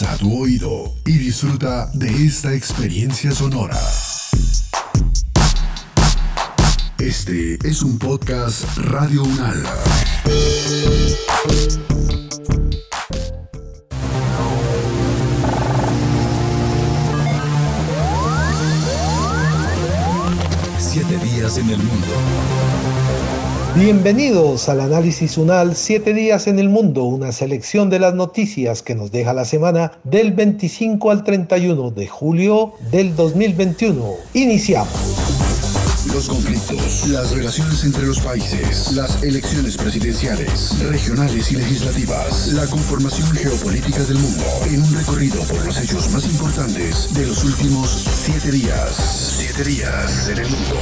Agudiza tu oído y disfruta de esta experiencia sonora. Este es un podcast Radio Unal. Siete días en el mundo. Bienvenidos al análisis UNAL 7 días en el mundo, una selección de las noticias que nos deja la semana del 25 al 31 de julio del 2021. Iniciamos. Los conflictos, las relaciones entre los países, las elecciones presidenciales, regionales y legislativas, la conformación geopolítica del mundo, en un recorrido por los hechos más importantes de los últimos siete días. Siete días en el mundo.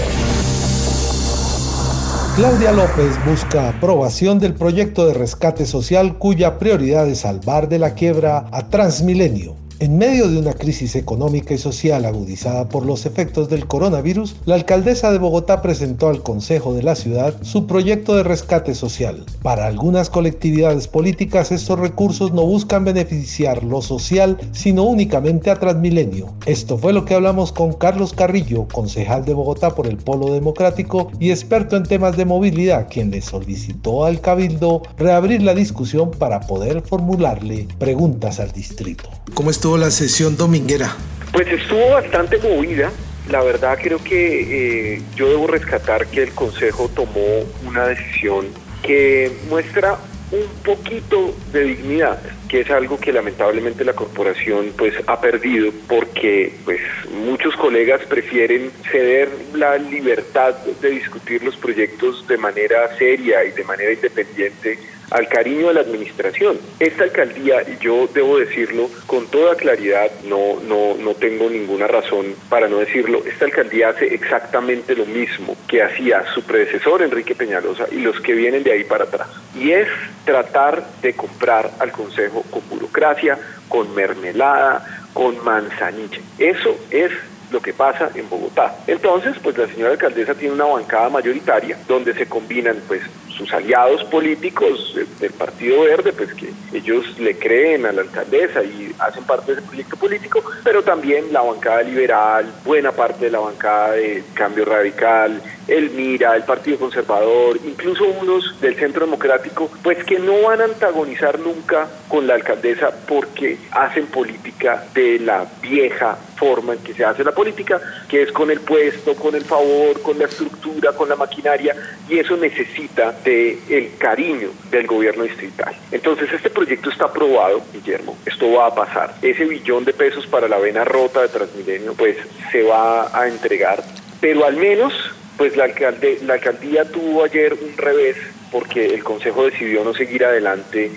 Claudia López busca aprobación del proyecto de rescate social cuya prioridad es salvar de la quiebra a Transmilenio. En medio de una crisis económica y social agudizada por los efectos del coronavirus, la alcaldesa de Bogotá presentó al Consejo de la ciudad su proyecto de rescate social. Para algunas colectividades políticas estos recursos no buscan beneficiar lo social, sino únicamente a Transmilenio. Esto fue lo que hablamos con Carlos Carrillo, concejal de Bogotá por el Polo Democrático y experto en temas de movilidad, quien le solicitó al Cabildo reabrir la discusión para poder formularle preguntas al distrito. ¿Cómo la sesión dominguera? Pues estuvo bastante movida. La verdad creo que eh, yo debo rescatar que el Consejo tomó una decisión que muestra un poquito de dignidad, que es algo que lamentablemente la corporación pues ha perdido porque pues muchos colegas prefieren ceder la libertad de discutir los proyectos de manera seria y de manera independiente al cariño de la administración. Esta alcaldía, y yo debo decirlo con toda claridad, no, no, no tengo ninguna razón para no decirlo, esta alcaldía hace exactamente lo mismo que hacía su predecesor Enrique Peñalosa y los que vienen de ahí para atrás. Y es tratar de comprar al Consejo con burocracia, con mermelada, con manzanilla. Eso es lo que pasa en Bogotá. Entonces, pues la señora alcaldesa tiene una bancada mayoritaria donde se combinan pues sus aliados políticos del Partido Verde, pues que ellos le creen a la alcaldesa y hacen parte de ese proyecto político, pero también la bancada liberal, buena parte de la bancada de Cambio Radical, el MIRA, el Partido Conservador, incluso unos del Centro Democrático, pues que no van a antagonizar nunca con la alcaldesa porque hacen política de la vieja forma en que se hace la política, que es con el puesto, con el favor, con la estructura, con la maquinaria, y eso necesita de el cariño del gobierno distrital. Entonces este proyecto está aprobado, Guillermo, esto va a pasar. Ese billón de pesos para la vena rota de Transmilenio, pues se va a entregar, pero al menos pues la, alcalde, la alcaldía tuvo ayer un revés porque el Consejo decidió no seguir adelante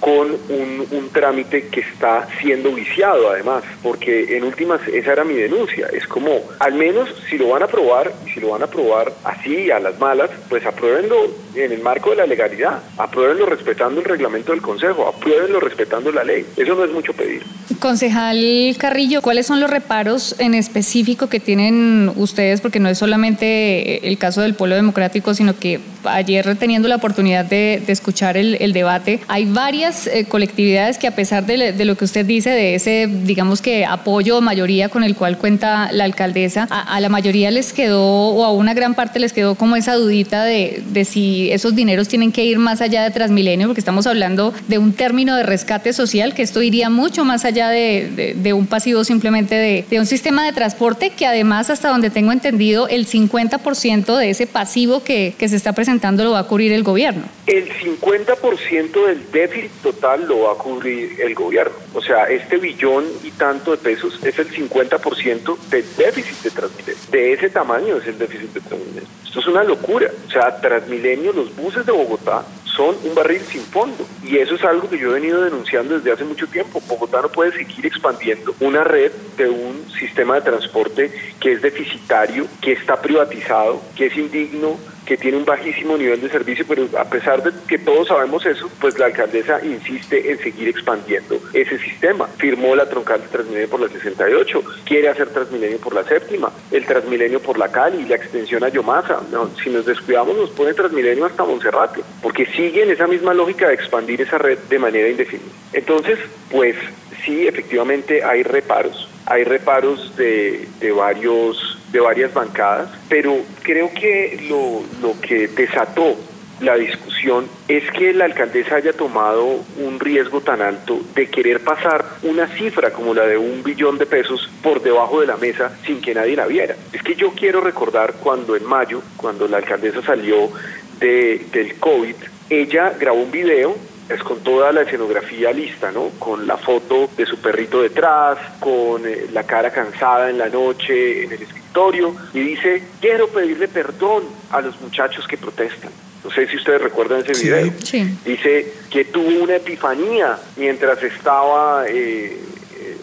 con un, un, trámite que está siendo viciado además, porque en últimas esa era mi denuncia, es como al menos si lo van a aprobar y si lo van a aprobar así a las malas, pues apruébenlo en el marco de la legalidad, apruébenlo respetando el reglamento del Consejo, apruébenlo respetando la ley, eso no es mucho pedir. Concejal Carrillo, ¿cuáles son los reparos en específico que tienen ustedes? Porque no es solamente el caso del Pueblo Democrático, sino que ayer teniendo la oportunidad de, escuchar el, debate, hay varias eh, colectividades que a pesar de, lo que usted dice, de ese, digamos que apoyo mayoría con el cual cuenta la alcaldesa, a, la mayoría les quedó, o a una gran parte les quedó como esa dudita de, si esos dineros tienen que ir más allá de Transmilenio, porque estamos hablando de un término de rescate social, que esto iría mucho más allá de, un pasivo simplemente de, un sistema de transporte que además, hasta donde tengo entendido, el 50% de ese pasivo que, que se está presentando lo va a cubrir el gobierno. El 50% del déficit total lo va a cubrir el gobierno. O sea, este billón y tanto de pesos es el 50% del déficit de Transmilenio. De ese tamaño es el déficit de Transmilenio. Esto es una locura. O sea, Transmilenio, los buses de Bogotá son un barril sin fondo. Y eso es algo que yo he venido denunciando desde hace mucho tiempo. Bogotá no puede seguir expandiendo una red de un sistema de transporte que es deficitario, que está privatizado, que es indigno, que tiene un bajísimo nivel de servicio, pero a pesar de que todos sabemos eso, pues la alcaldesa insiste en seguir expandiendo ese sistema. Firmó la troncal de Transmilenio por la 68, quiere hacer Transmilenio por la séptima, el Transmilenio por la Cali, la extensión a Yomasa. No, si nos descuidamos nos pone Transmilenio hasta Monserrate, porque sigue en esa misma lógica de expandir esa red de manera indefinida. Entonces, pues sí, efectivamente hay reparos. Hay reparos de, de, varios, de varias bancadas, pero creo que lo, lo que desató la discusión es que la alcaldesa haya tomado un riesgo tan alto de querer pasar una cifra como la de un billón de pesos por debajo de la mesa sin que nadie la viera. Es que yo quiero recordar cuando en mayo, cuando la alcaldesa salió de, del COVID, ella grabó un video es con toda la escenografía lista, ¿no? Con la foto de su perrito detrás, con eh, la cara cansada en la noche en el escritorio y dice, quiero pedirle perdón a los muchachos que protestan. No sé si ustedes recuerdan ese video. Dice que tuvo una epifanía mientras estaba eh,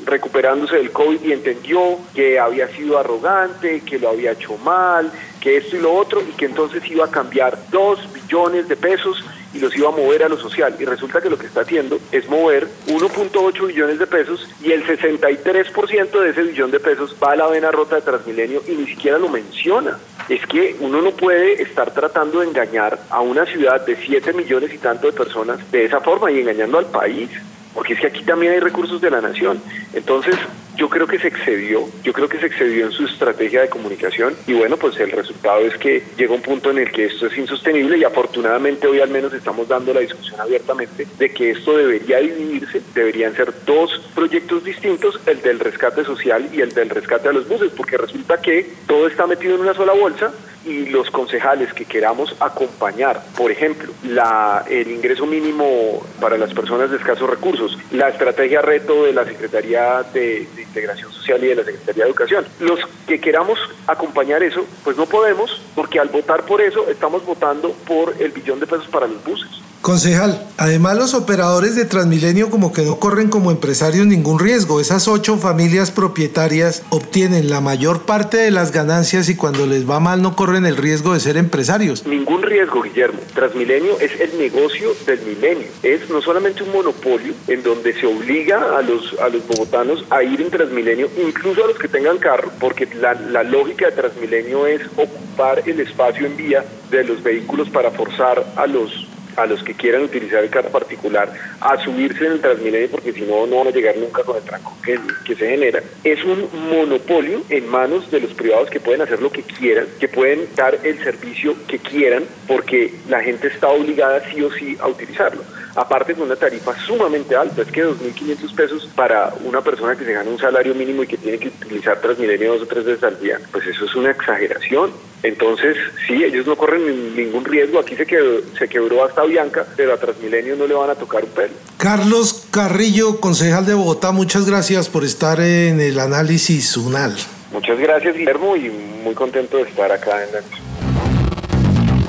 recuperándose del COVID y entendió que había sido arrogante, que lo había hecho mal, que esto y lo otro, y que entonces iba a cambiar dos billones de pesos y los iba a mover a lo social. Y resulta que lo que está haciendo es mover 1.8 billones de pesos y el 63% de ese billón de pesos va a la vena rota de Transmilenio y ni siquiera lo menciona. Es que uno no puede estar tratando de engañar a una ciudad de 7 millones y tanto de personas de esa forma y engañando al país porque es que aquí también hay recursos de la nación. Entonces, yo creo que se excedió, yo creo que se excedió en su estrategia de comunicación y bueno, pues el resultado es que llega un punto en el que esto es insostenible y afortunadamente hoy al menos estamos dando la discusión abiertamente de que esto debería dividirse, deberían ser dos proyectos distintos, el del rescate social y el del rescate a los buses, porque resulta que todo está metido en una sola bolsa y los concejales que queramos acompañar, por ejemplo, la, el ingreso mínimo para las personas de escasos recursos, la estrategia reto de la Secretaría de, de, Integración Social y de la Secretaría de Educación. Los que queramos acompañar eso, pues no podemos, porque al votar por eso estamos votando por el billón de pesos para los buses. Concejal, además los operadores de Transmilenio como que no corren como empresarios ningún riesgo. Esas ocho familias propietarias obtienen la mayor parte de las ganancias y cuando les va mal no corren el riesgo de ser empresarios. Ningún riesgo, Guillermo. Transmilenio es el negocio del milenio. Es no solamente un monopolio en donde se obliga a los, a los bogotanos a ir en Transmilenio, incluso a los que tengan carro, porque la, la lógica de Transmilenio es ocupar el espacio en vía de los vehículos para forzar a los a los que quieran utilizar el carro particular a subirse en el Transmilenio porque si no, no van a llegar nunca con el tranco que, que se genera. Es un monopolio en manos de los privados que pueden hacer lo que quieran, que pueden dar el servicio que quieran porque la gente está obligada sí o sí a utilizarlo aparte con una tarifa sumamente alta, es que 2.500 pesos para una persona que se gana un salario mínimo y que tiene que utilizar Transmilenio dos o tres veces al día, pues eso es una exageración. Entonces, sí, ellos no corren ningún riesgo, aquí se quebró, se quebró hasta Bianca, pero a Transmilenio no le van a tocar un pelo. Carlos Carrillo, concejal de Bogotá, muchas gracias por estar en el análisis UNAL. Muchas gracias, Guillermo, y muy contento de estar acá en la...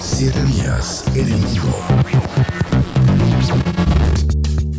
Siete días en el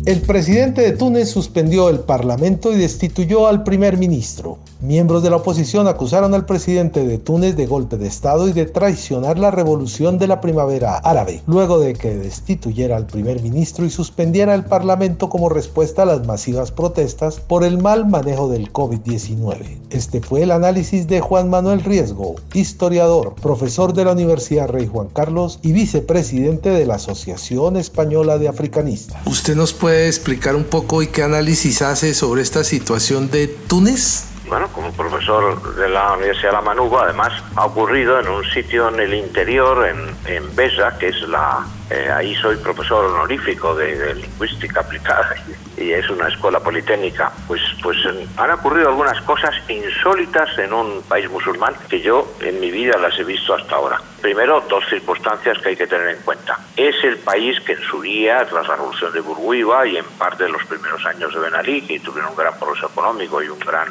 El presidente de Túnez suspendió el parlamento y destituyó al primer ministro. Miembros de la oposición acusaron al presidente de Túnez de golpe de Estado y de traicionar la revolución de la primavera árabe, luego de que destituyera al primer ministro y suspendiera el parlamento como respuesta a las masivas protestas por el mal manejo del COVID-19. Este fue el análisis de Juan Manuel Riesgo, historiador, profesor de la Universidad Rey Juan Carlos y vicepresidente de la Asociación Española de Africanistas. ¿Usted nos puede explicar un poco y qué análisis hace sobre esta situación de Túnez? Bueno, como profesor de la Universidad de La Manuba, además ha ocurrido en un sitio en el interior, en, en Besa, que es la... Eh, ahí soy profesor honorífico de, lingüística aplicada y, es una escuela politécnica. Pues, pues han ocurrido algunas cosas insólitas en un país musulmán que yo en mi vida las he visto hasta ahora. Primero, dos circunstancias que hay que tener en cuenta. Es el país que en su día, tras la revolución de Burguiba y en parte de los primeros años de Ben Ali, que tuvieron un gran progreso económico y un gran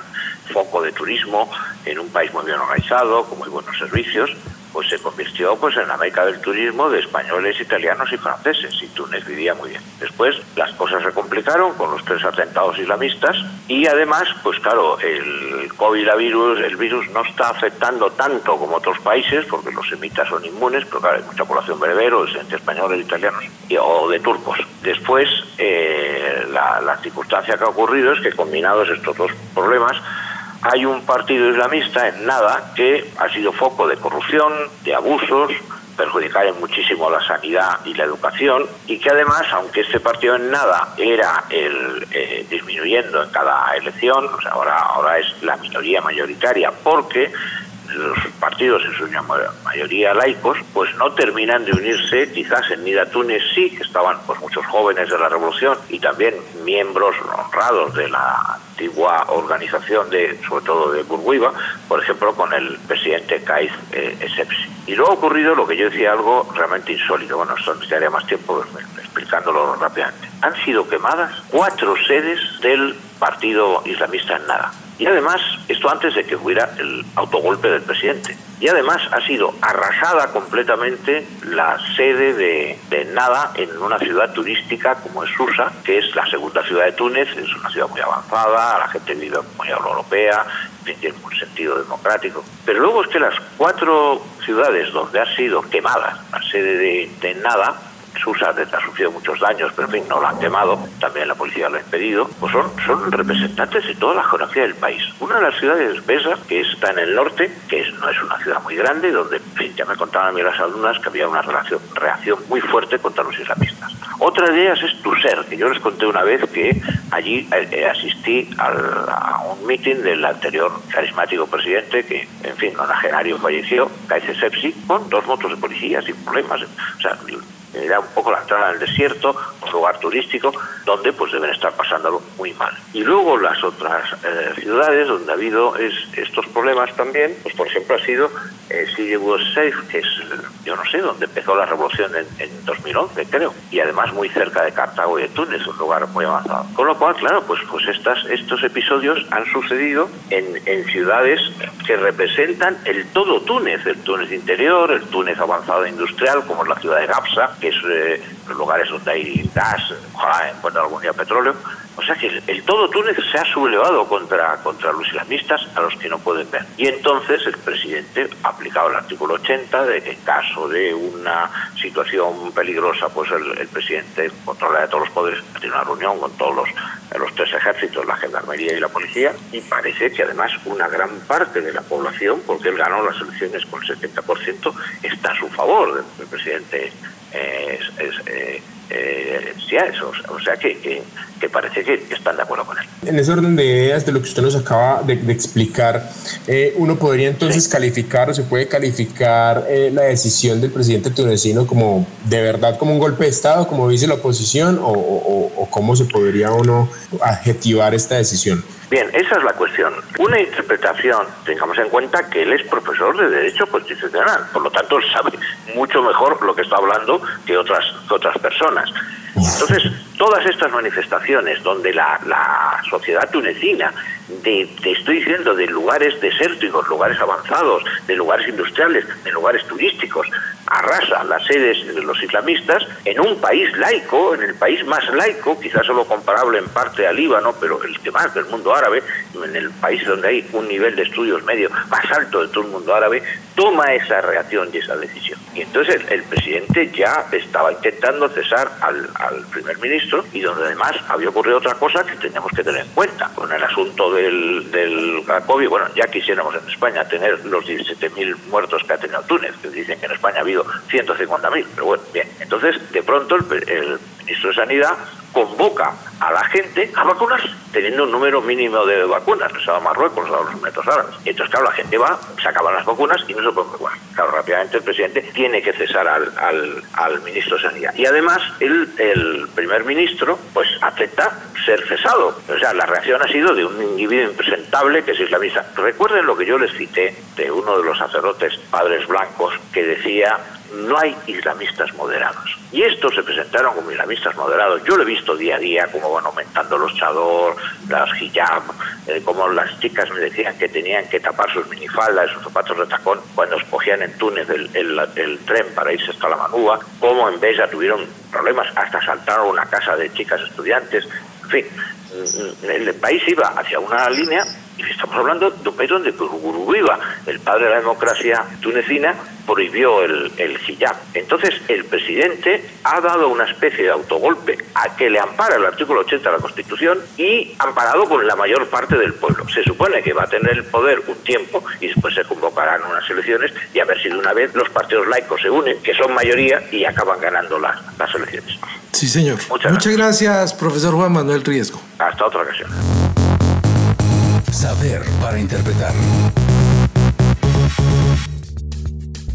foco de turismo en un país muy bien organizado, con muy buenos servicios, pues se convirtió pues en la meca del turismo de españoles, italianos y franceses y Túnez vivía muy bien. Después las cosas se complicaron con los tres atentados islamistas y además pues claro el COVID virus, el virus no está afectando tanto como otros países porque los semitas son inmunes, pero claro hay mucha población berbero, de españoles, italianos y, o de turcos. Después eh, la, la circunstancia que ha ocurrido es que combinados estos dos problemas hay un partido islamista en nada que ha sido foco de corrupción, de abusos, perjudicar muchísimo la sanidad y la educación y que además, aunque este partido en nada era el eh, disminuyendo en cada elección, ahora, ahora es la minoría mayoritaria porque los partidos en su mayoría laicos, pues no terminan de unirse, quizás en Nida Túnez sí, que estaban pues muchos jóvenes de la revolución y también miembros honrados de la antigua organización de, sobre todo de Burguiba, por ejemplo con el presidente Kaiz eh, Y luego ha ocurrido lo que yo decía algo realmente insólito, bueno, esto necesitaría más tiempo explicándolo rápidamente. Han sido quemadas cuatro sedes del partido islamista en nada. Y además, esto antes de que hubiera el autogolpe del presidente. Y además ha sido arrasada completamente la sede de, Nada en una ciudad turística como es Susa, que es la segunda ciudad de Túnez, es una ciudad muy avanzada, la gente vive muy europea, tiene un sentido democrático. Pero luego es que las cuatro ciudades donde ha sido quemada la sede de, de Nada, Susa ha sufrido muchos daños, pero en fin, no lo han quemado, también la policía lo ha impedido, pues son, son representantes de toda la geografía del país. Una de las ciudades, Besa, que está en el norte, que no es una ciudad muy grande, donde, ya me contaban a mí las alumnas que había una relación, reacción muy fuerte contra los islamistas. Otra de ellas es Tuser, que yo les conté una vez que allí eh, eh, asistí a un mitin del anterior carismático presidente, que, en fin, nonagenario falleció, Kaiser Sepsi, con dos motos de policía sin problemas. O sea, era un poco la entrada al desierto, un lugar turístico, donde pues deben estar pasándolo muy mal. Y luego las otras eh, ciudades donde ha habido es, estos problemas también, pues por ejemplo ha sido eh, Safe, que es, yo no sé, donde empezó la revolución en, 2011, creo, y además muy cerca de Cartago y de Túnez, un lugar muy avanzado. Con lo cual, claro, pues, pues estas, estos episodios han sucedido en, en ciudades que representan el todo Túnez, el Túnez interior, el Túnez avanzado industrial, como es la ciudad de Gapsa, que es eh, los lugares donde hay gas, ojalá encuentren algún día petróleo. O sea que el, todo Túnez se ha sublevado contra, contra los islamistas a los que no pueden ver. Y entonces el presidente ha aplicado el artículo 80 de que en caso de una situación peligrosa, pues el, presidente controla de todos los poderes, tiene una reunión con todos los, los tres ejércitos, la gendarmería y la policía, y parece que además una gran parte de la población, porque él ganó las elecciones con el 70%, está a su favor del presidente es, eh, eh, eso, o sea que, que, parece que están de acuerdo con él. En ese orden de ideas de lo que usted nos acaba de, explicar, eh, uno podría entonces calificar o se puede calificar la decisión del presidente tunecino como de verdad como un golpe de Estado, como dice la oposición, o, o cómo se podría uno adjetivar esta decisión. Bien, esa es la cuestión. Una interpretación, tengamos en cuenta que él es profesor de Derecho Constitucional, por lo tanto sabe mucho mejor lo que está hablando que otras, otras personas. Entonces, todas estas manifestaciones donde la, la sociedad tunecina, de, te estoy diciendo, de lugares desérticos, lugares avanzados, de lugares industriales, de lugares turísticos, arrasa las sedes de los islamistas en un país laico, en el país más laico, quizás solo comparable en parte al Líbano, pero el que más del mundo árabe, en el país donde hay un nivel de estudios medio más alto de todo el mundo árabe, toma esa reacción y esa decisión. Y entonces el, presidente ya estaba intentando cesar al, primer ministro y donde además había ocurrido otra cosa que teníamos que tener en cuenta. Con el asunto del, del COVID, bueno, ya quisiéramos en España tener los 17.000 muertos que ha tenido Túnez, que dicen que en España ha habido 150.000, pero bueno, bien. Entonces, de pronto, el, ministro de Sanidad convoca a la gente a vacunarse, teniendo un número mínimo de vacunas, les ha dado Marruecos, dado los metros árabes. Entonces, claro, la gente va, se acaban las vacunas y no se puede vacunar. Claro, rápidamente el presidente tiene que cesar al, al, al ministro de Sanidad. Y además, el, el primer ministro, pues, acepta ser cesado. O sea, la reacción ha sido de un individuo impresentable que es islamista. Recuerden lo que yo les cité de uno de los sacerdotes padres blancos que decía no hay islamistas moderados. Y estos se presentaron como islamistas moderados. Yo lo he visto día a día, como van aumentando los chador, las hijab, eh, como las chicas me decían que tenían que tapar sus minifaldas, sus zapatos de tacón, cuando escogían en Túnez el, tren para irse hasta la Manúa, como en Bella tuvieron problemas, hasta saltaron una casa de chicas estudiantes. En fin, mm, mm, el país iba hacia una línea estamos hablando de un país donde Gurú el padre de la democracia tunecina, prohibió el, el hijab. Entonces, el presidente ha dado una especie de autogolpe a que le ampara el artículo 80 de la Constitución y amparado por la mayor parte del pueblo. Se supone que va a tener el poder un tiempo y después se convocarán unas elecciones y a ver si de una vez los partidos laicos se unen, que son mayoría, y acaban ganando las, las elecciones. Sí, señor. Muchas, gracias, profesor Juan Manuel Riesgo. Hasta otra ocasión. Saber para interpretar.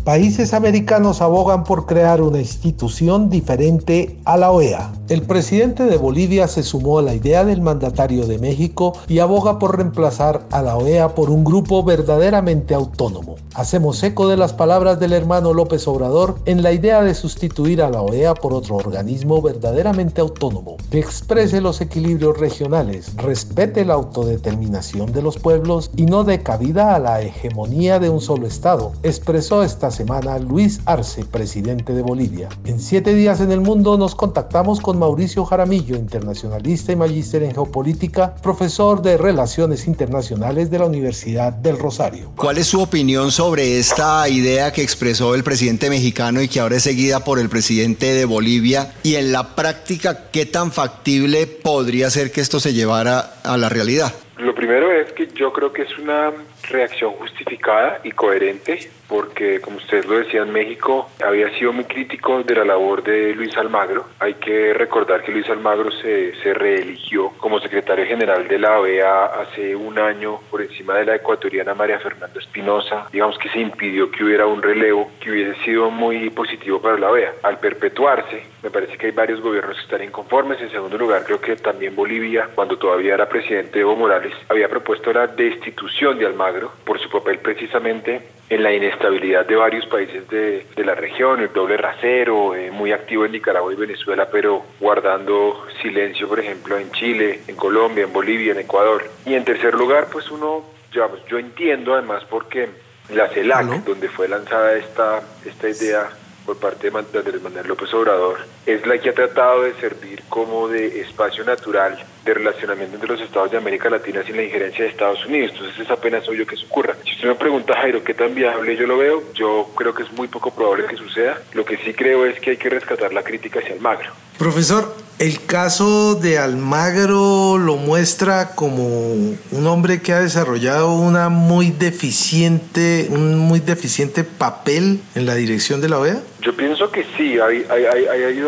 Países americanos abogan por crear una institución diferente a la OEA. El presidente de Bolivia se sumó a la idea del mandatario de México y aboga por reemplazar a la OEA por un grupo verdaderamente autónomo. Hacemos eco de las palabras del hermano López Obrador en la idea de sustituir a la OEA por otro organismo verdaderamente autónomo, que exprese los equilibrios regionales, respete la autodeterminación de los pueblos y no dé cabida a la hegemonía de un solo Estado, expresó esta semana Luis Arce, presidente de Bolivia. En siete días en el mundo nos contactamos con Mauricio Jaramillo, internacionalista y magíster en geopolítica, profesor de Relaciones Internacionales de la Universidad del Rosario. ¿Cuál es su opinión sobre esta idea que expresó el presidente mexicano y que ahora es seguida por el presidente de Bolivia? Y en la práctica, ¿qué tan factible podría ser que esto se llevara a la realidad? Lo primero es que yo creo que es una reacción justificada y coherente porque, como ustedes lo decían, México había sido muy crítico de la labor de Luis Almagro. Hay que recordar que Luis Almagro se, se reeligió como secretario general de la OEA hace un año por encima de la ecuatoriana María Fernanda Espinosa. Digamos que se impidió que hubiera un relevo que hubiese sido muy positivo para la OEA. Al perpetuarse, me parece que hay varios gobiernos que están inconformes. En segundo lugar, creo que también Bolivia, cuando todavía era presidente Evo Morales, había propuesto la destitución de Almagro por su papel precisamente en la inestabilidad de varios países de, la región, el doble rasero, eh, muy activo en Nicaragua y Venezuela, pero guardando silencio, por ejemplo, en Chile, en Colombia, en Bolivia, en Ecuador. Y en tercer lugar, pues uno, digamos, yo entiendo además porque la CELAC, donde fue lanzada esta, esta idea por parte de Andrés Manuel López Obrador, es la que ha tratado de servir como de espacio natural de relacionamiento entre los estados de América Latina sin la injerencia de Estados Unidos. Entonces es apenas obvio que eso ocurra. Si usted me pregunta, Jairo, ¿qué tan viable yo lo veo? Yo creo que es muy poco probable que suceda. Lo que sí creo es que hay que rescatar la crítica hacia Almagro. Profesor, el caso de Almagro lo muestra como un hombre que ha desarrollado una muy deficiente, un muy deficiente papel en la dirección de la OEA. Yo pienso que sí, hay, hay, hay, hay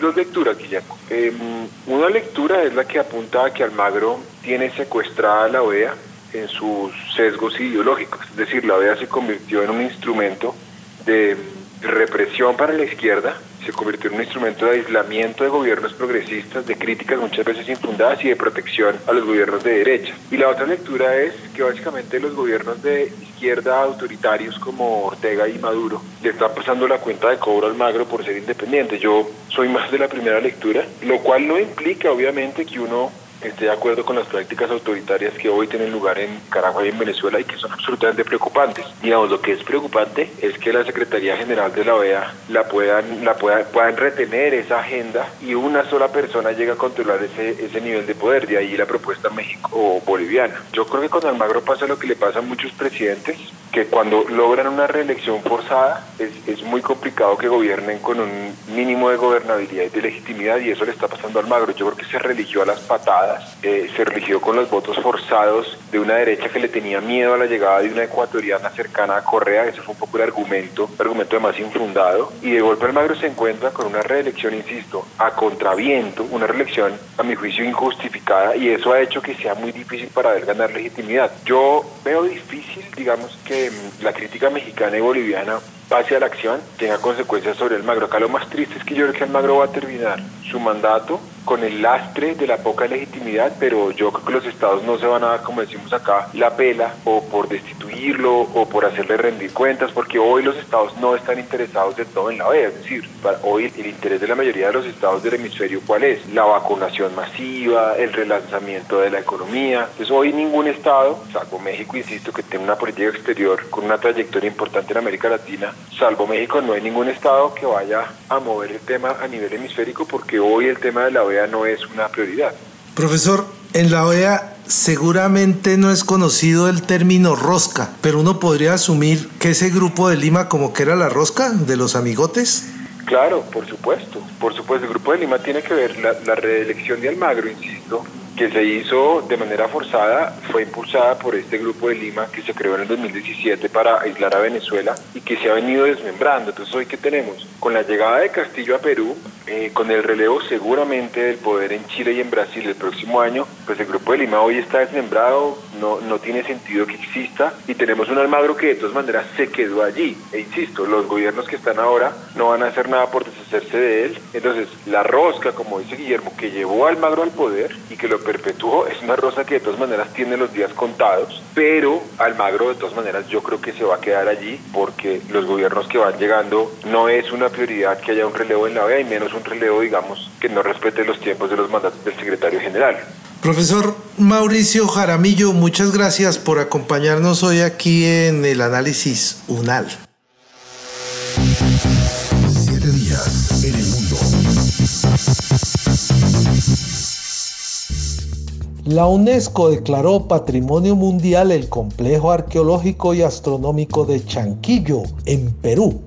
dos lecturas, Guillermo. Em, una lectura es la que apunta a que Almagro tiene secuestrada la OEA en sus sesgos ideológicos, es decir, la OEA se convirtió en un instrumento de represión para la izquierda se convirtió en un instrumento de aislamiento de gobiernos progresistas, de críticas muchas veces infundadas y de protección a los gobiernos de derecha. Y la otra lectura es que básicamente los gobiernos de izquierda autoritarios como Ortega y Maduro le están pasando la cuenta de cobro al magro por ser independiente. Yo soy más de la primera lectura, lo cual no implica obviamente que uno esté de acuerdo con las prácticas autoritarias que hoy tienen lugar en Caracas y en Venezuela y que son absolutamente preocupantes. Digamos, lo que es preocupante es que la Secretaría General de la OEA la puedan, la puedan, puedan retener esa agenda y una sola persona llega a controlar ese, ese nivel de poder, de ahí la propuesta México-Boliviana. Yo creo que con Almagro pasa lo que le pasa a muchos presidentes, que cuando logran una reelección forzada es, es muy complicado que gobiernen con un mínimo de gobernabilidad y de legitimidad y eso le está pasando a Almagro. Yo creo que se religió a las patadas eh, se religió con los votos forzados de una derecha que le tenía miedo a la llegada de una ecuatoriana cercana a Correa, ese fue un poco el argumento, argumento además infundado, y de golpe Almagro se encuentra con una reelección, insisto, a contraviento, una reelección a mi juicio injustificada, y eso ha hecho que sea muy difícil para él ganar legitimidad. Yo veo difícil, digamos, que mm, la crítica mexicana y boliviana pase a la acción, tenga consecuencias sobre el Magro. Acá lo más triste es que yo creo que el Magro va a terminar su mandato con el lastre de la poca legitimidad, pero yo creo que los estados no se van a dar, como decimos acá, la pela o por destituirlo o por hacerle rendir cuentas, porque hoy los estados no están interesados de todo en la OEA. Es decir, hoy el interés de la mayoría de los estados del hemisferio, ¿cuál es? La vacunación masiva, el relanzamiento de la economía. Entonces hoy ningún estado, salvo México, insisto, que tiene una política exterior con una trayectoria importante en América Latina, salvo México, no hay ningún estado que vaya a mover el tema a nivel hemisférico, porque hoy el tema de la OEA no es una prioridad. Profesor, en la OEA seguramente no es conocido el término rosca, pero uno podría asumir que ese grupo de Lima como que era la rosca de los amigotes. Claro, por supuesto, por supuesto, el Grupo de Lima tiene que ver la, la reelección de Almagro, insisto, que se hizo de manera forzada fue impulsada por este grupo de Lima que se creó en el 2017 para aislar a Venezuela y que se ha venido desmembrando. Entonces hoy que tenemos con la llegada de Castillo a Perú, eh, con el relevo seguramente del poder en Chile y en Brasil el próximo año, pues el grupo de Lima hoy está desmembrado, no, no tiene sentido que exista y tenemos un Almagro que de todas maneras se quedó allí. E insisto, los gobiernos que están ahora no van a hacer nada por deshacerse de él. Entonces la rosca, como dice Guillermo, que llevó a Almagro al poder y que lo perpetuó, es una rosa que de todas maneras tiene los días contados, pero Almagro de todas maneras yo creo que se va a quedar allí porque los gobiernos que van llegando no es una prioridad que haya un relevo en la OEA y menos un relevo, digamos, que no respete los tiempos de los mandatos del secretario general. Profesor Mauricio Jaramillo, muchas gracias por acompañarnos hoy aquí en el análisis UNAL. La UNESCO declaró Patrimonio Mundial el complejo arqueológico y astronómico de Chanquillo, en Perú.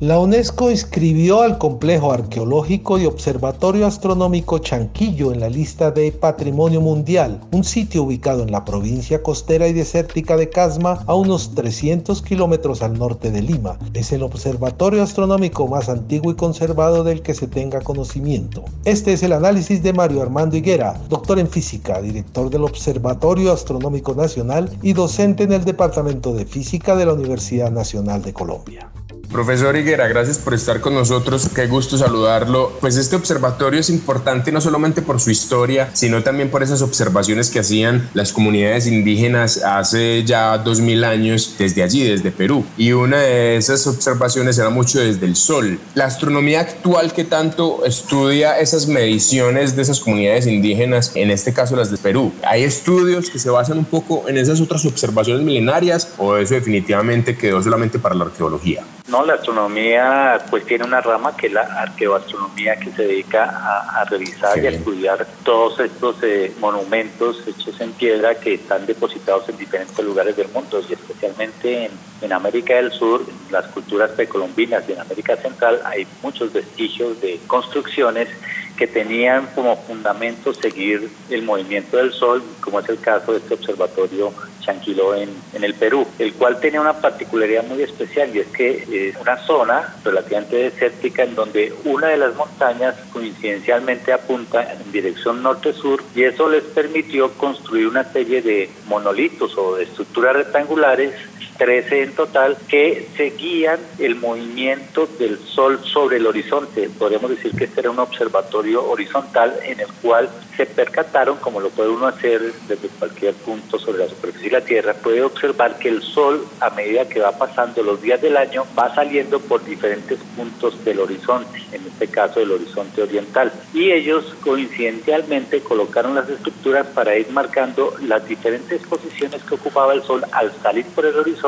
La UNESCO inscribió al complejo arqueológico y observatorio astronómico Chanquillo en la lista de Patrimonio Mundial, un sitio ubicado en la provincia costera y desértica de Casma, a unos 300 kilómetros al norte de Lima. Es el observatorio astronómico más antiguo y conservado del que se tenga conocimiento. Este es el análisis de Mario Armando Higuera, doctor en física, director del Observatorio Astronómico Nacional y docente en el Departamento de Física de la Universidad Nacional de Colombia. Profesor Higuera, gracias por estar con nosotros. Qué gusto saludarlo. Pues este observatorio es importante no solamente por su historia, sino también por esas observaciones que hacían las comunidades indígenas hace ya dos mil años desde allí, desde Perú. Y una de esas observaciones era mucho desde el sol. La astronomía actual que tanto estudia esas mediciones de esas comunidades indígenas, en este caso las de Perú. ¿Hay estudios que se basan un poco en esas otras observaciones milenarias o eso definitivamente quedó solamente para la arqueología? No, la astronomía pues tiene una rama que es la arqueoastronomía que se dedica a, a revisar y a estudiar todos estos eh, monumentos hechos en piedra que están depositados en diferentes lugares del mundo y especialmente en, en América del Sur, en las culturas precolombinas y en América Central hay muchos vestigios de construcciones que tenían como fundamento seguir el movimiento del Sol, como es el caso de este observatorio Chanquilo en, en el Perú, el cual tenía una particularidad muy especial y es que es una zona relativamente desértica en donde una de las montañas coincidencialmente apunta en dirección norte-sur y eso les permitió construir una serie de monolitos o de estructuras rectangulares 13 en total, que seguían el movimiento del Sol sobre el horizonte. Podemos decir que este era un observatorio horizontal en el cual se percataron, como lo puede uno hacer desde cualquier punto sobre la superficie de la Tierra, puede observar que el Sol, a medida que va pasando los días del año, va saliendo por diferentes puntos del horizonte, en este caso el horizonte oriental. Y ellos coincidencialmente colocaron las estructuras para ir marcando las diferentes posiciones que ocupaba el Sol al salir por el horizonte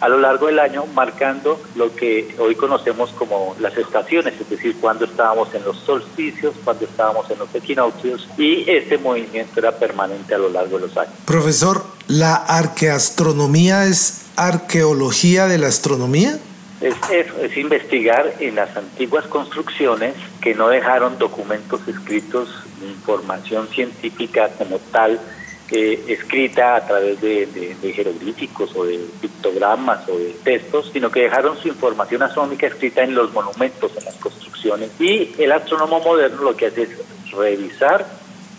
a lo largo del año, marcando lo que hoy conocemos como las estaciones, es decir, cuando estábamos en los solsticios, cuando estábamos en los equinoccios, y este movimiento era permanente a lo largo de los años. Profesor, ¿la arqueastronomía es arqueología de la astronomía? Es, es, es, investigar en las antiguas construcciones que no dejaron documentos escritos, información científica como tal, eh, escrita a través de, de, de, jeroglíficos o de pictogramas o de textos, sino que dejaron su información astronómica escrita en los monumentos, en las construcciones. Y el astrónomo moderno lo que hace es revisar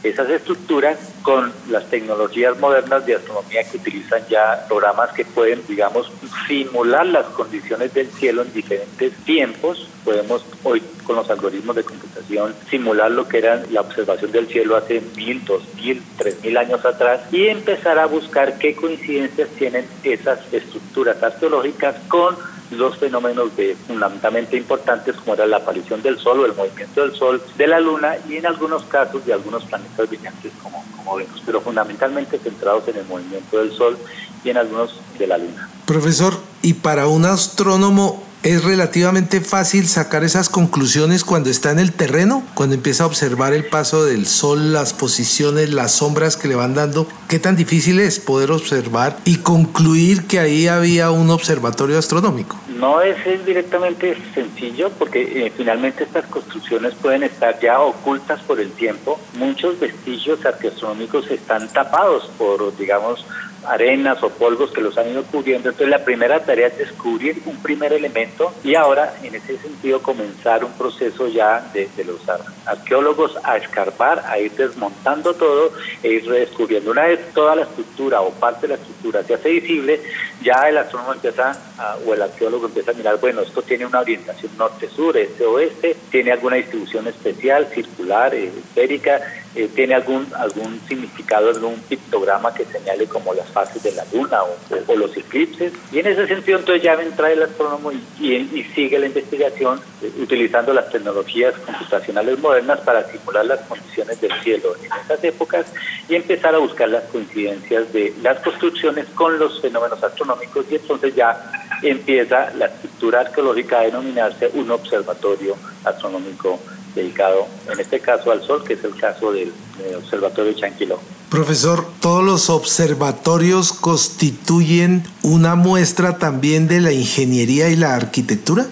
esas estructuras con las tecnologías modernas de astronomía que utilizan ya programas que pueden, digamos, simular las condiciones del cielo en diferentes tiempos. Podemos hoy con los algoritmos de computación simular lo que era la observación del cielo hace mil, dos mil, tres mil años atrás y empezar a buscar qué coincidencias tienen esas estructuras arqueológicas con los fenómenos de fundamentalmente importantes como era la aparición del Sol o el movimiento del Sol, de la Luna y en algunos casos de algunos planetas brillantes como, como Venus, pero fundamentalmente centrados en el movimiento del Sol y en algunos de la Luna. Profesor, ¿y para un astrónomo es relativamente fácil sacar esas conclusiones cuando está en el terreno, cuando empieza a observar el paso del sol, las posiciones, las sombras que le van dando. ¿Qué tan difícil es poder observar y concluir que ahí había un observatorio astronómico? No es, directamente sencillo porque eh, finalmente estas construcciones pueden estar ya ocultas por el tiempo. Muchos vestigios arqueastronómicos están tapados por, digamos, arenas o polvos que los han ido cubriendo. Entonces la primera tarea es descubrir un primer elemento y ahora en ese sentido comenzar un proceso ya de, los arqueólogos a escarbar, a ir desmontando todo e ir redescubriendo. Una vez toda la estructura o parte de la estructura se hace visible, ya el astrónomo empieza o el arqueólogo empieza a mirar, bueno, esto tiene una orientación norte-sur, este-oeste, tiene alguna distribución especial, circular, esférica, eh, tiene algún, algún significado, algún pictograma que señale como las fases de la luna o, los eclipses. Y en ese sentido entonces ya entra el astrónomo y, y, sigue la investigación eh, utilizando las tecnologías computacionales modernas para simular las condiciones del cielo en esas épocas y empezar a buscar las coincidencias de las construcciones con los fenómenos astronómicos y entonces ya empieza la estructura arqueológica a denominarse un observatorio astronómico dedicado en este caso al Sol, que es el caso del, Observatorio Chanquiló. Profesor, ¿todos los observatorios constituyen una muestra también de la ingeniería y la arquitectura?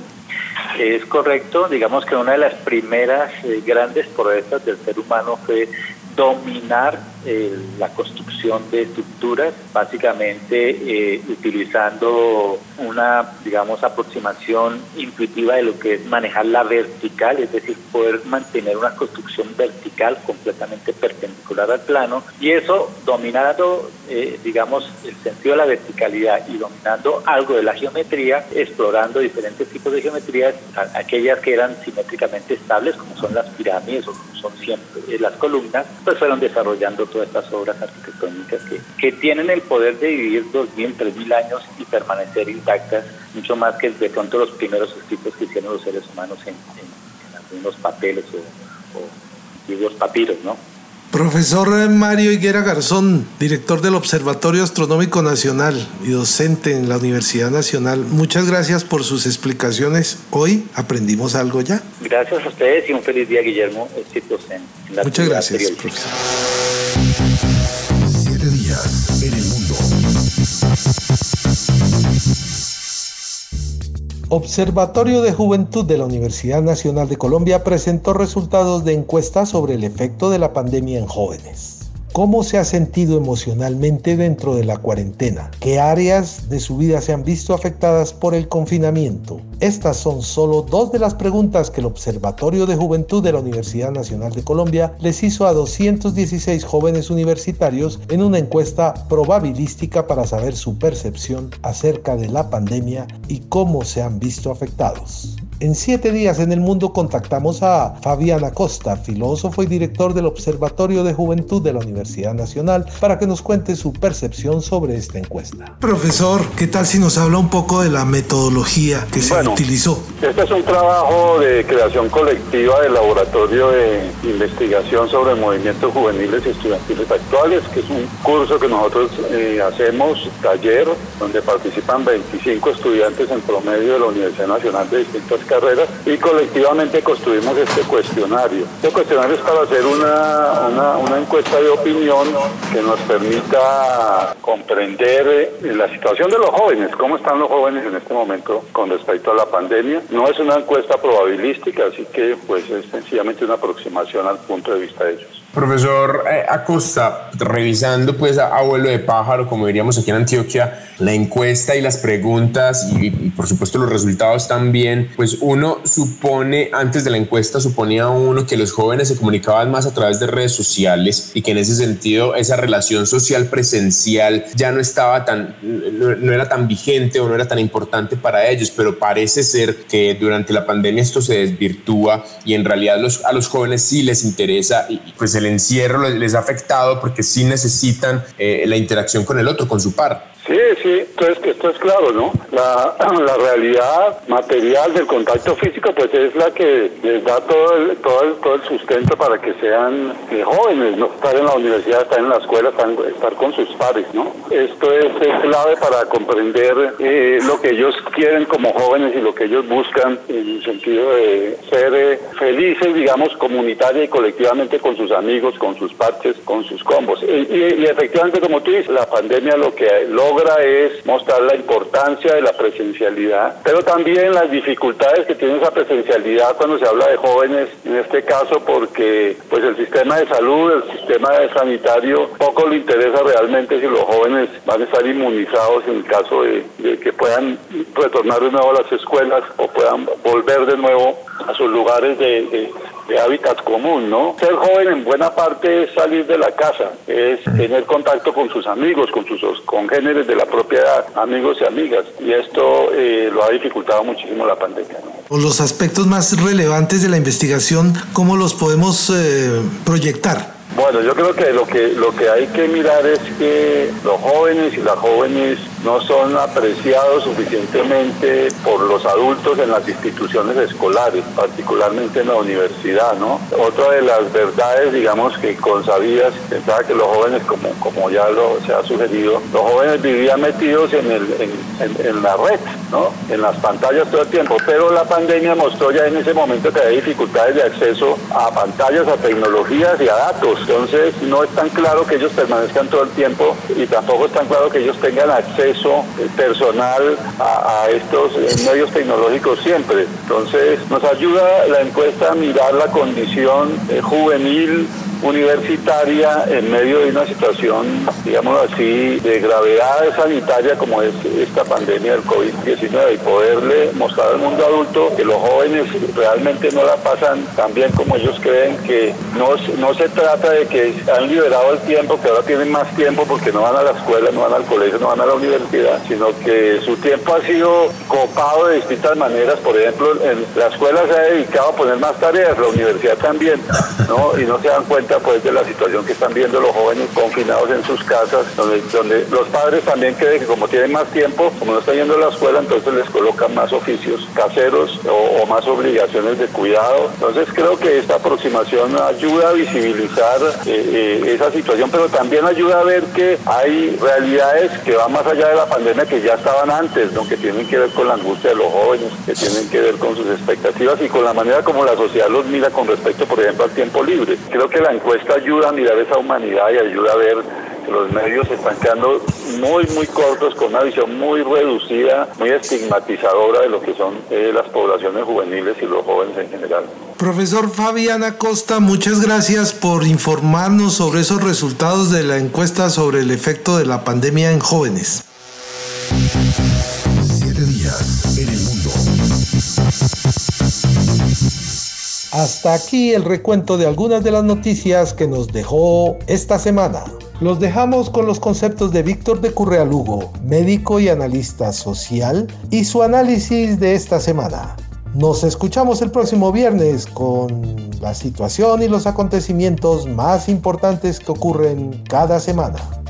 Es correcto, digamos que una de las primeras eh, grandes proezas del ser humano fue dominar eh, la construcción de estructuras, básicamente eh, utilizando una, digamos, aproximación intuitiva de lo que es manejar la vertical, es decir, poder mantener una construcción vertical completamente perpendicular al plano, y eso dominando, eh, digamos, el sentido de la verticalidad y dominando algo de la geometría, explorando diferentes tipos de geometrías, aquellas que eran simétricamente estables, como son las pirámides o como son siempre las columnas, pues fueron desarrollando todas estas obras arquitectónicas que, que tienen el poder de vivir 2.000, 3.000 años y permanecer intactas, mucho más que de pronto los primeros escritos que hicieron los seres humanos en, algunos papeles o, o antiguos papiros, ¿no? Profesor Mario Higuera Garzón, director del Observatorio Astronómico Nacional y docente en la Universidad Nacional, muchas gracias por sus explicaciones. Hoy aprendimos algo ya. Gracias a ustedes y un feliz día, Guillermo. Éxitos en, la Muchas gracias, profesor. En el mundo. Observatorio de Juventud de la Universidad Nacional de Colombia presentó resultados de encuesta sobre el efecto de la pandemia en jóvenes. ¿Cómo se ha sentido emocionalmente dentro de la cuarentena? ¿Qué áreas de su vida se han visto afectadas por el confinamiento? Estas son solo dos de las preguntas que el Observatorio de Juventud de la Universidad Nacional de Colombia les hizo a 216 jóvenes universitarios en una encuesta probabilística para saber su percepción acerca de la pandemia y cómo se han visto afectados. En siete días en el mundo contactamos a Fabián Acosta, filósofo y director del Observatorio de Juventud de la Universidad Nacional, para que nos cuente su percepción sobre esta encuesta. Profesor, ¿qué tal si nos habla un poco de la metodología que se utilizó? Este es un trabajo de creación colectiva del Laboratorio de Investigación sobre Movimientos Juveniles y Estudiantiles Actuales, que es un curso que nosotros eh, hacemos, taller, donde participan 25 estudiantes en promedio de la Universidad Nacional de distintas carreras y colectivamente construimos este cuestionario. Este cuestionario es para hacer una, una, encuesta de opinión que nos permita comprender eh, la situación de los jóvenes, cómo están los jóvenes en este momento con respecto a la pandemia. No es una encuesta probabilística, así que pues es sencillamente una aproximación al punto de vista de ellos. Profesor eh, Acosta, revisando pues a abuelo de pájaro, como diríamos aquí en Antioquia, la encuesta y las preguntas y, por supuesto los resultados también, pues uno supone, antes de la encuesta suponía uno que los jóvenes se comunicaban más a través de redes sociales y que en ese sentido esa relación social presencial ya no estaba tan, no, era tan vigente o no era tan importante para ellos, pero parece ser que durante la pandemia esto se desvirtúa y en realidad los, a los jóvenes sí les interesa y pues el encierro les ha afectado porque sí necesitan eh, la interacción con el otro, con su par. Sí, sí, entonces esto es claro, ¿no? La, la realidad material del contacto físico pues es la que les da todo el, todo el, todo el sustento para que sean eh, jóvenes, no estar en la universidad, estar en la escuela, estar, con sus pares, ¿no? Esto es, clave para comprender eh, lo que ellos quieren como jóvenes y lo que ellos buscan en el sentido de ser eh, felices, digamos, comunitaria y colectivamente con sus amigos, con sus parches, con sus combos. Y, efectivamente, como tú dices, la pandemia lo que logra es mostrar la importancia de la presencialidad, pero también las dificultades que tiene esa presencialidad cuando se habla de jóvenes, en este caso porque pues el sistema de salud, el sistema sanitario, poco le interesa realmente si los jóvenes van a estar inmunizados en el caso de, que puedan retornar de nuevo a las escuelas o puedan volver de nuevo a sus lugares de de hábitat común, ¿no? Ser joven en buena parte es salir de la casa, es tener contacto con sus amigos, con sus congéneres de la propia edad, amigos y amigas, y esto eh, lo ha dificultado muchísimo la pandemia. ¿no? Los aspectos más relevantes de la investigación, ¿cómo los podemos eh, proyectar? Bueno, yo creo que lo que lo que hay que mirar es que los jóvenes y las jóvenes no son apreciados suficientemente por los adultos en las instituciones escolares, particularmente en la universidad, ¿no? Otra de las verdades, digamos, que consabidas, pensaba que los jóvenes, como, como ya lo se ha sugerido, los jóvenes vivían metidos en, el, en, en, la red, ¿no? En las pantallas todo el tiempo, pero la pandemia mostró ya en ese momento que hay dificultades de acceso a pantallas, a tecnologías y a datos. Entonces, no es tan claro que ellos permanezcan todo el tiempo y tampoco es tan claro que ellos tengan acceso eh, personal a, estos eh, medios tecnológicos siempre. Entonces nos ayuda la encuesta a mirar la condición eh, juvenil universitaria en medio de una situación, digamos así, de gravedad sanitaria como es esta pandemia del COVID-19 y poderle mostrar al mundo adulto que los jóvenes realmente no la pasan tan bien como ellos creen, que no, no se trata de que han liberado el tiempo, que ahora tienen más tiempo porque no van a la escuela, no van al colegio, no van a la universidad, sino que su tiempo ha sido copado de distintas maneras. Por ejemplo, en la escuela se ha dedicado a poner más tareas, la universidad también, ¿no? Y no se dan cuenta pues de la situación que están viendo los jóvenes confinados en sus casas, donde, donde los padres también creen que como tienen más tiempo, como no están yendo a la escuela, entonces les colocan más oficios caseros o, más obligaciones de cuidado. Entonces creo que esta aproximación ayuda a visibilizar eh, eh, esa situación, pero también ayuda a ver que hay realidades que van más allá de la pandemia que ya estaban antes, ¿no? que tienen que ver con la angustia de los jóvenes, que tienen que ver con sus expectativas y con la manera como la sociedad los mira con respecto, por ejemplo, al tiempo libre. Creo que la encuesta ayuda a mirar esa humanidad y ayuda a ver que los medios se están quedando muy, muy cortos, con una visión muy reducida, muy estigmatizadora de lo que son eh, las poblaciones juveniles y los jóvenes en general. Profesor Fabiana Costa, muchas gracias por informarnos sobre esos resultados de la encuesta sobre el efecto de la pandemia en jóvenes. Siete días en el mundo. Hasta aquí el recuento de algunas de las noticias que nos dejó esta semana. Los dejamos con los conceptos de Víctor de Currea Lugo, médico y analista social, y su análisis de esta semana. Nos escuchamos el próximo viernes con la situación y los acontecimientos más importantes que ocurren cada semana.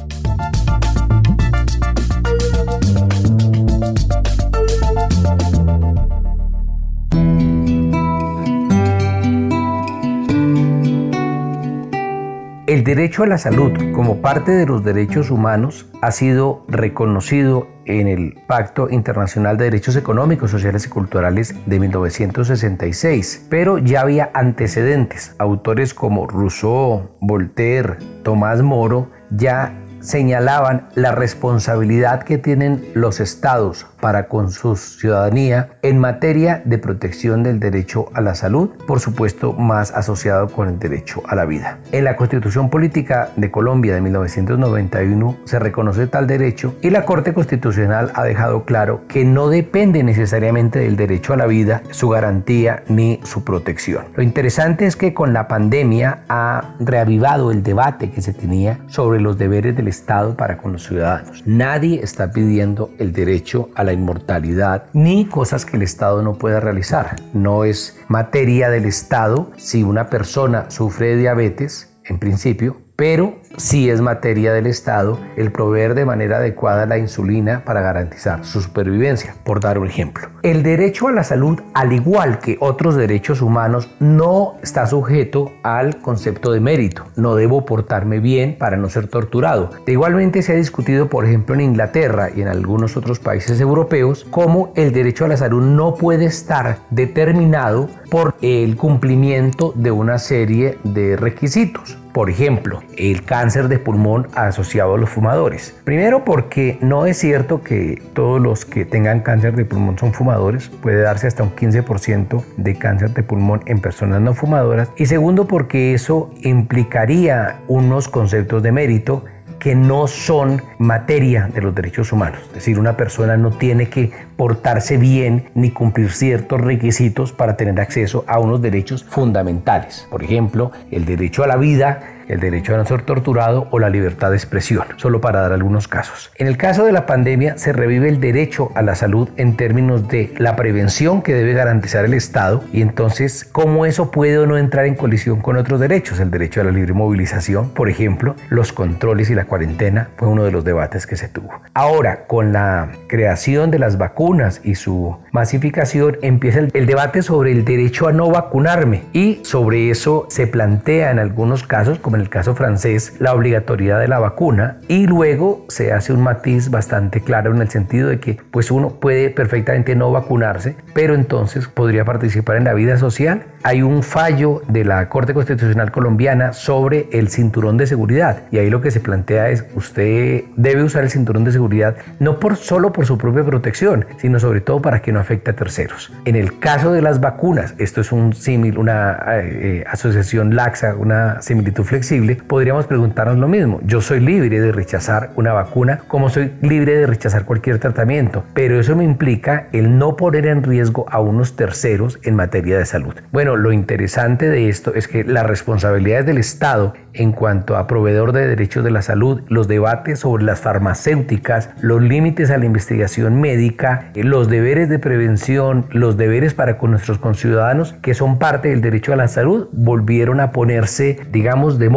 Derecho a la salud como parte de los derechos humanos ha sido reconocido en el Pacto Internacional de Derechos Económicos, Sociales y Culturales de 1966, pero ya había antecedentes. Autores como Rousseau, Voltaire, Tomás Moro ya señalaban la responsabilidad que tienen los estados para con su ciudadanía en materia de protección del derecho a la salud, por supuesto más asociado con el derecho a la vida. En la Constitución Política de Colombia de 1991 se reconoce tal derecho y la Corte Constitucional ha dejado claro que no depende necesariamente del derecho a la vida su garantía ni su protección. Lo interesante es que con la pandemia ha reavivado el debate que se tenía sobre los deberes del Estado para con los ciudadanos. Nadie está pidiendo el derecho a la inmortalidad ni cosas que el Estado no pueda realizar. No es materia del Estado si una persona sufre de diabetes en principio, pero sí es materia del Estado el proveer de manera adecuada la insulina para garantizar su supervivencia, por dar un ejemplo. El derecho a la salud, al igual que otros derechos humanos, no está sujeto al concepto de mérito. No debo portarme bien para no ser torturado. igualmente se ha discutido, por ejemplo, en Inglaterra y en algunos otros países europeos, cómo el derecho a la salud no puede estar determinado por el cumplimiento de una serie de requisitos. Por ejemplo, el cáncer de pulmón asociado a los fumadores. Primero porque no es cierto que todos los que tengan cáncer de pulmón son fumadores, puede darse hasta un 15% de cáncer de pulmón en personas no fumadoras. Y segundo porque eso implicaría unos conceptos de mérito que no son materia de los derechos humanos. Es decir, una persona no tiene que portarse bien ni cumplir ciertos requisitos para tener acceso a unos derechos fundamentales. Por ejemplo, el derecho a la vida, el derecho a no ser torturado o la libertad de expresión, solo para dar algunos casos. En el caso de la pandemia se revive el derecho a la salud en términos de la prevención que debe garantizar el Estado y entonces cómo eso puede o no entrar en colisión con otros derechos, el derecho a la libre movilización, por ejemplo, los controles y la cuarentena fue uno de los debates que se tuvo. Ahora, con la creación de las vacunas y su masificación, empieza el, el debate sobre el derecho a no vacunarme y sobre eso se plantea en algunos casos como en el caso francés, la obligatoriedad de la vacuna y luego se hace un matiz bastante claro en el sentido de que pues uno puede perfectamente no vacunarse, pero entonces podría participar en la vida social. Hay un fallo de la Corte Constitucional colombiana sobre el cinturón de seguridad y ahí lo que se plantea es usted debe usar el cinturón de seguridad no por solo por su propia protección, sino sobre todo para que no afecte a terceros. En el caso de las vacunas, esto es un símil, una eh, eh, asociación laxa, una similitud flexible podríamos preguntarnos lo mismo. Yo soy libre de rechazar una vacuna como soy libre de rechazar cualquier tratamiento, pero eso me implica el no poner en riesgo a unos terceros en materia de salud. Bueno, lo interesante de esto es que las responsabilidades del Estado en cuanto a proveedor de derechos de la salud, los debates sobre las farmacéuticas, los límites a la investigación médica, los deberes de prevención, los deberes para con nuestros conciudadanos que son parte del derecho a la salud, volvieron a ponerse, digamos, de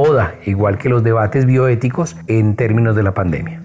igual que los debates bioéticos en términos de la pandemia.